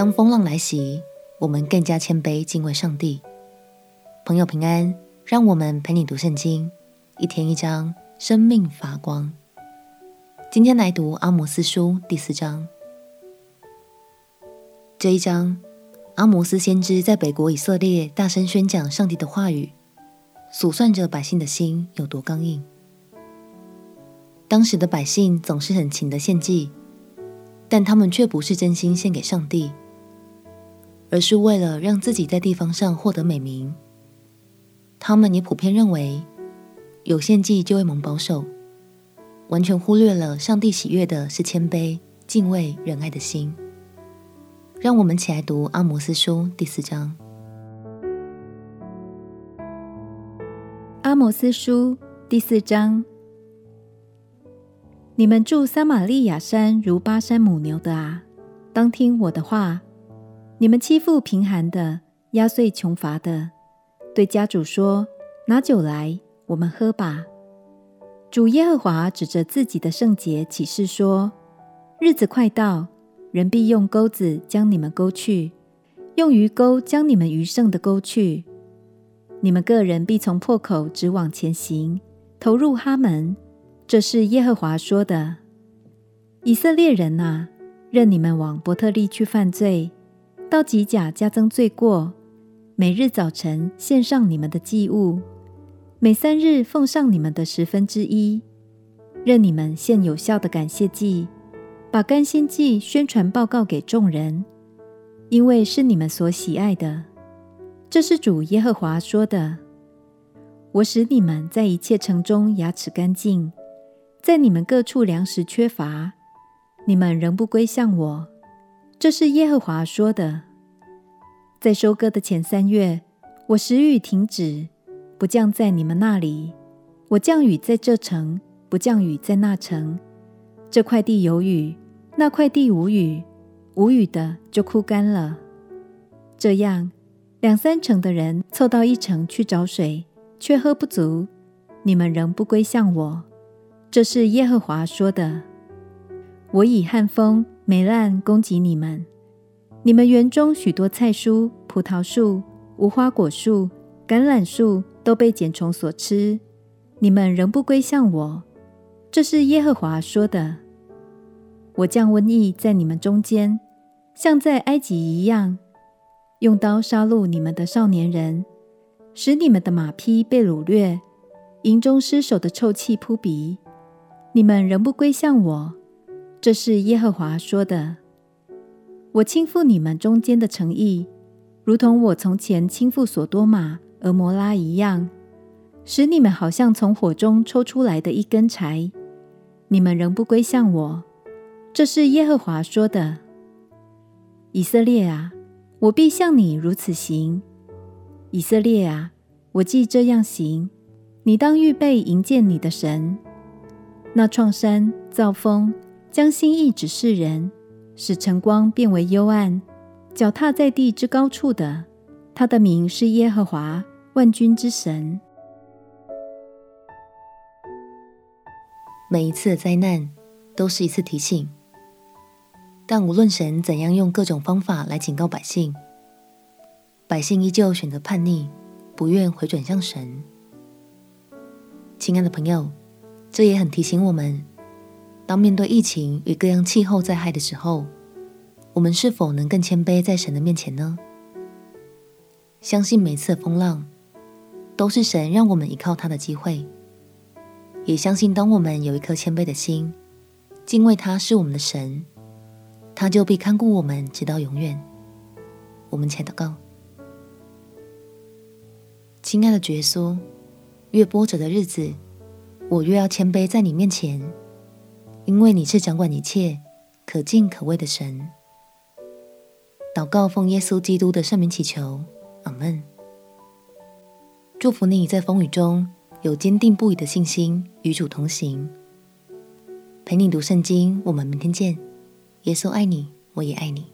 当风浪来袭，我们更加谦卑敬畏上帝。朋友平安，让我们陪你读圣经，一天一章，生命发光。今天来读阿摩斯书第四章。这一章，阿摩斯先知在北国以色列大声宣讲上帝的话语，数算着百姓的心有多刚硬。当时的百姓总是很勤的献祭。但他们却不是真心献给上帝，而是为了让自己在地方上获得美名。他们也普遍认为，有献祭就会蒙保守，完全忽略了上帝喜悦的是谦卑、敬畏、仁爱的心。让我们起来读阿摩斯书第四章。阿摩斯书第四章。你们住撒玛利亚山如巴山母牛的啊，当听我的话。你们欺负贫寒的，压碎穷乏的，对家主说：“拿酒来，我们喝吧。”主耶和华指着自己的圣节起誓说：“日子快到，人必用钩子将你们勾去，用鱼钩将你们余剩的勾去。你们个人必从破口直往前行，投入哈门。”这是耶和华说的：以色列人哪，任你们往伯特利去犯罪，到吉甲加增罪过。每日早晨献上你们的祭物，每三日奉上你们的十分之一。任你们献有效的感谢祭，把甘心祭宣传报告给众人，因为是你们所喜爱的。这是主耶和华说的：我使你们在一切城中牙齿干净。在你们各处粮食缺乏，你们仍不归向我，这是耶和华说的。在收割的前三月，我时雨停止，不降在你们那里；我降雨在这城，不降雨在那城。这块地有雨，那块地无雨，无雨的就枯干了。这样，两三城的人凑到一城去找水，却喝不足，你们仍不归向我。这是耶和华说的：我以旱风、霉烂攻击你们，你们园中许多菜蔬、葡萄树、无花果树、橄榄树都被茧虫所吃，你们仍不归向我。这是耶和华说的：我降瘟疫在你们中间，像在埃及一样，用刀杀戮你们的少年人，使你们的马匹被掳掠，营中尸首的臭气扑鼻。你们仍不归向我，这是耶和华说的。我倾覆你们中间的诚意，如同我从前倾覆所多玛、俄摩拉一样，使你们好像从火中抽出来的一根柴。你们仍不归向我，这是耶和华说的。以色列啊，我必向你如此行。以色列啊，我既这样行，你当预备迎接你的神。那创山造风，将心意指示人，使晨光变为幽暗，脚踏在地之高处的，他的名是耶和华万军之神。每一次的灾难都是一次提醒，但无论神怎样用各种方法来警告百姓，百姓依旧选择叛逆，不愿回转向神。亲爱的朋友。这也很提醒我们，当面对疫情与各样气候灾害的时候，我们是否能更谦卑在神的面前呢？相信每次的风浪都是神让我们依靠他的机会，也相信当我们有一颗谦卑的心，敬畏他是我们的神，他就必看顾我们直到永远。我们且祷告，亲爱的主耶稣，越波折的日子。我越要谦卑在你面前，因为你是掌管一切、可敬可畏的神。祷告奉耶稣基督的圣名祈求，阿门。祝福你在风雨中有坚定不移的信心，与主同行。陪你读圣经，我们明天见。耶稣爱你，我也爱你。